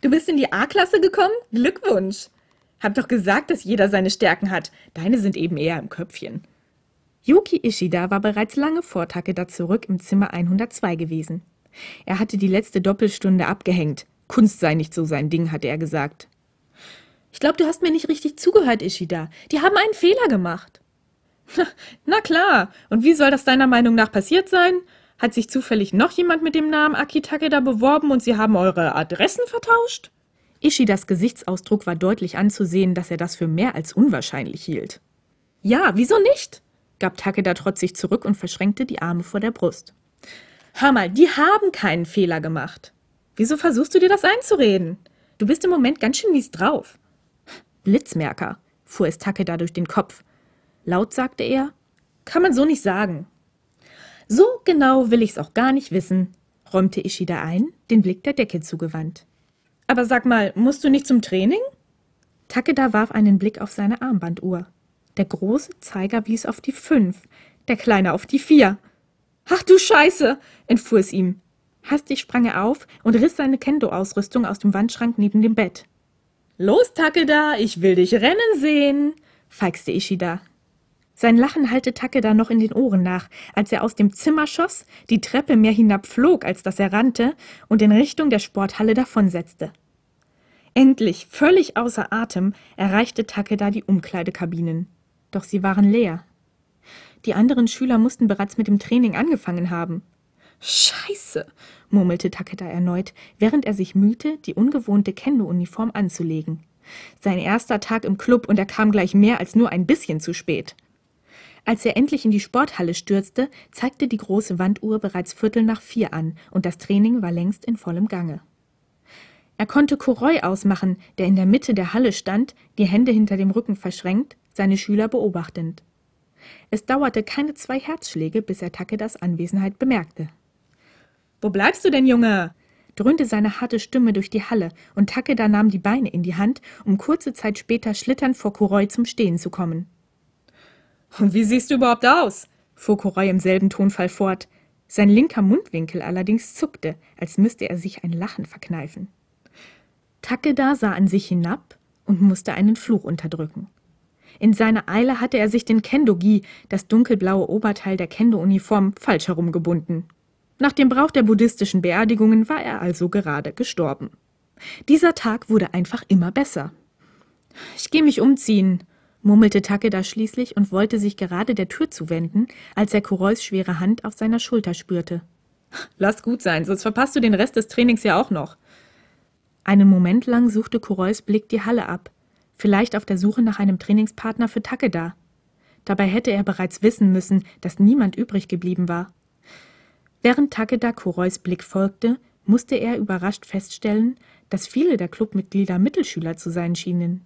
Du bist in die A-Klasse gekommen? Glückwunsch! Hab doch gesagt, dass jeder seine Stärken hat. Deine sind eben eher im Köpfchen. Yuki Ishida war bereits lange vor Takeda zurück im Zimmer 102 gewesen. Er hatte die letzte Doppelstunde abgehängt. Kunst sei nicht so sein Ding, hatte er gesagt. Ich glaube, du hast mir nicht richtig zugehört, Ishida. Die haben einen Fehler gemacht. Na klar. Und wie soll das deiner Meinung nach passiert sein? Hat sich zufällig noch jemand mit dem Namen Aki Takeda beworben und sie haben eure Adressen vertauscht? Ishidas Gesichtsausdruck war deutlich anzusehen, dass er das für mehr als unwahrscheinlich hielt. Ja, wieso nicht? gab Takeda trotzig zurück und verschränkte die Arme vor der Brust. Hör mal, die haben keinen Fehler gemacht. Wieso versuchst du dir das einzureden? Du bist im Moment ganz schön mies drauf. Blitzmerker, fuhr es Takeda durch den Kopf. Laut sagte er, kann man so nicht sagen. So genau will ich's auch gar nicht wissen, räumte Ishida ein, den Blick der Decke zugewandt. Aber sag mal, musst du nicht zum Training? Takeda warf einen Blick auf seine Armbanduhr. Der große Zeiger wies auf die fünf, der kleine auf die vier. Ach du Scheiße, entfuhr es ihm. Hastig sprang er auf und riss seine Kendo-Ausrüstung aus dem Wandschrank neben dem Bett. Los, Takeda, ich will dich rennen sehen, feixte Ishida. Sein Lachen hallte Takeda noch in den Ohren nach, als er aus dem Zimmer schoss, die Treppe mehr hinabflog, als dass er rannte und in Richtung der Sporthalle davonsetzte. Endlich, völlig außer Atem, erreichte Takeda die Umkleidekabinen. Doch sie waren leer. Die anderen Schüler mussten bereits mit dem Training angefangen haben. Scheiße, murmelte Takeda erneut, während er sich mühte, die ungewohnte Kendo-Uniform anzulegen. Sein erster Tag im Club und er kam gleich mehr als nur ein bisschen zu spät. Als er endlich in die Sporthalle stürzte, zeigte die große Wanduhr bereits Viertel nach vier an und das Training war längst in vollem Gange. Er konnte Kuroi ausmachen, der in der Mitte der Halle stand, die Hände hinter dem Rücken verschränkt, seine Schüler beobachtend. Es dauerte keine zwei Herzschläge, bis er Takedas Anwesenheit bemerkte. Wo bleibst du denn, Junge? dröhnte seine harte Stimme durch die Halle, und Takeda nahm die Beine in die Hand, um kurze Zeit später schlitternd vor Kuroi zum Stehen zu kommen. Und wie siehst du überhaupt aus? fuhr Kuroi im selben Tonfall fort. Sein linker Mundwinkel allerdings zuckte, als müsste er sich ein Lachen verkneifen. Takeda sah an sich hinab und musste einen Fluch unterdrücken. In seiner Eile hatte er sich den Kendo-Gi, das dunkelblaue Oberteil der Kendo-Uniform, falsch herumgebunden. Nach dem Brauch der buddhistischen Beerdigungen war er also gerade gestorben. Dieser Tag wurde einfach immer besser. Ich gehe mich umziehen, murmelte Takeda schließlich und wollte sich gerade der Tür zuwenden, als er Kurois schwere Hand auf seiner Schulter spürte. Lass gut sein, sonst verpasst du den Rest des Trainings ja auch noch. Einen Moment lang suchte Kurois Blick die Halle ab, vielleicht auf der Suche nach einem Trainingspartner für Takeda. Dabei hätte er bereits wissen müssen, dass niemand übrig geblieben war. Während Takeda Kurois Blick folgte, musste er überrascht feststellen, dass viele der Clubmitglieder Mittelschüler zu sein schienen.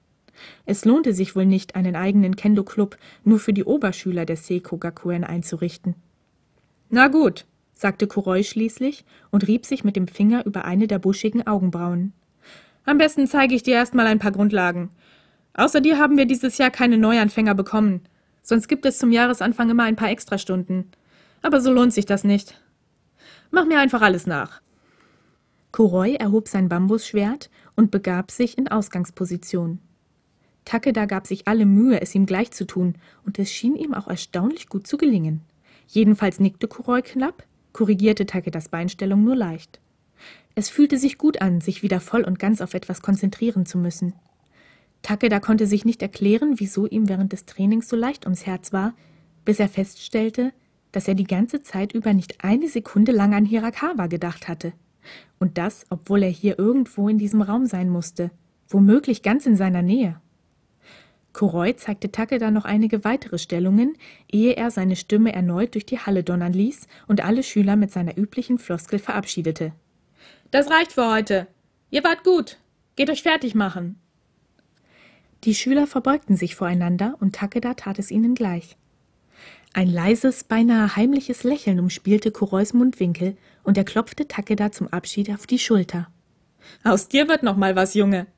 Es lohnte sich wohl nicht, einen eigenen Kendo-Club nur für die Oberschüler der Seiko Gakuen einzurichten. Na gut, sagte Kuroi schließlich und rieb sich mit dem Finger über eine der buschigen Augenbrauen. Am besten zeige ich dir erstmal ein paar Grundlagen. Außer dir haben wir dieses Jahr keine Neuanfänger bekommen. Sonst gibt es zum Jahresanfang immer ein paar Extrastunden. Aber so lohnt sich das nicht. Mach mir einfach alles nach. Kuroi erhob sein Bambusschwert und begab sich in Ausgangsposition. Takeda gab sich alle Mühe, es ihm gleich zu tun, und es schien ihm auch erstaunlich gut zu gelingen. Jedenfalls nickte Kuroi knapp, korrigierte Takedas Beinstellung nur leicht. Es fühlte sich gut an, sich wieder voll und ganz auf etwas konzentrieren zu müssen. Takeda konnte sich nicht erklären, wieso ihm während des Trainings so leicht ums Herz war, bis er feststellte, dass er die ganze Zeit über nicht eine Sekunde lang an Hirakawa gedacht hatte. Und das, obwohl er hier irgendwo in diesem Raum sein musste, womöglich ganz in seiner Nähe. Kuroi zeigte Takeda noch einige weitere Stellungen, ehe er seine Stimme erneut durch die Halle donnern ließ und alle Schüler mit seiner üblichen Floskel verabschiedete. Das reicht für heute. Ihr wart gut. Geht euch fertig machen. Die Schüler verbeugten sich voreinander und Takeda tat es ihnen gleich. Ein leises, beinahe heimliches Lächeln umspielte Kurois Mundwinkel und er klopfte Takeda zum Abschied auf die Schulter. Aus dir wird noch mal was, Junge.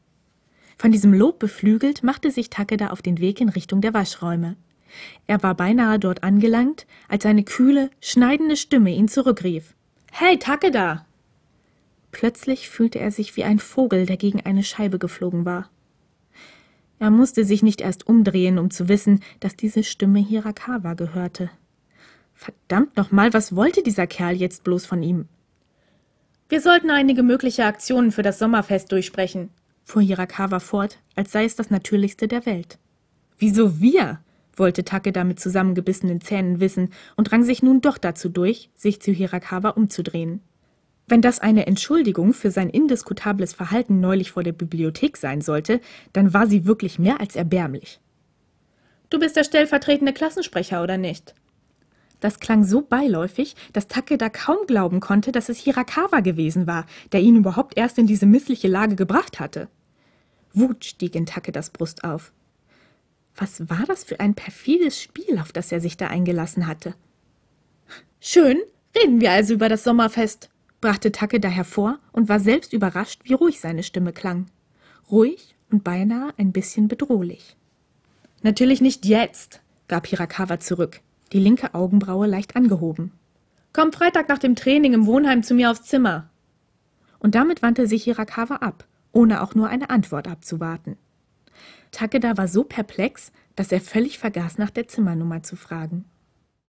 Von diesem Lob beflügelt, machte sich Takeda auf den Weg in Richtung der Waschräume. Er war beinahe dort angelangt, als eine kühle, schneidende Stimme ihn zurückrief. Hey, Takeda! Plötzlich fühlte er sich wie ein Vogel, der gegen eine Scheibe geflogen war. Er musste sich nicht erst umdrehen, um zu wissen, dass diese Stimme Hirakawa gehörte. Verdammt nochmal, was wollte dieser Kerl jetzt bloß von ihm? Wir sollten einige mögliche Aktionen für das Sommerfest durchsprechen, fuhr Hirakawa fort, als sei es das Natürlichste der Welt. Wieso wir? wollte Takeda mit zusammengebissenen Zähnen wissen und rang sich nun doch dazu durch, sich zu Hirakawa umzudrehen. Wenn das eine Entschuldigung für sein indiskutables Verhalten neulich vor der Bibliothek sein sollte, dann war sie wirklich mehr als erbärmlich. Du bist der stellvertretende Klassensprecher, oder nicht? Das klang so beiläufig, dass Takeda kaum glauben konnte, dass es Hirakawa gewesen war, der ihn überhaupt erst in diese missliche Lage gebracht hatte. Wut stieg in Takedas Brust auf. Was war das für ein perfides Spiel, auf das er sich da eingelassen hatte? Schön, reden wir also über das Sommerfest, brachte Takeda hervor und war selbst überrascht, wie ruhig seine Stimme klang. Ruhig und beinahe ein bisschen bedrohlich. Natürlich nicht jetzt, gab Hirakawa zurück, die linke Augenbraue leicht angehoben. Komm Freitag nach dem Training im Wohnheim zu mir aufs Zimmer. Und damit wandte sich Hirakawa ab, ohne auch nur eine Antwort abzuwarten. Takeda war so perplex, dass er völlig vergaß, nach der Zimmernummer zu fragen.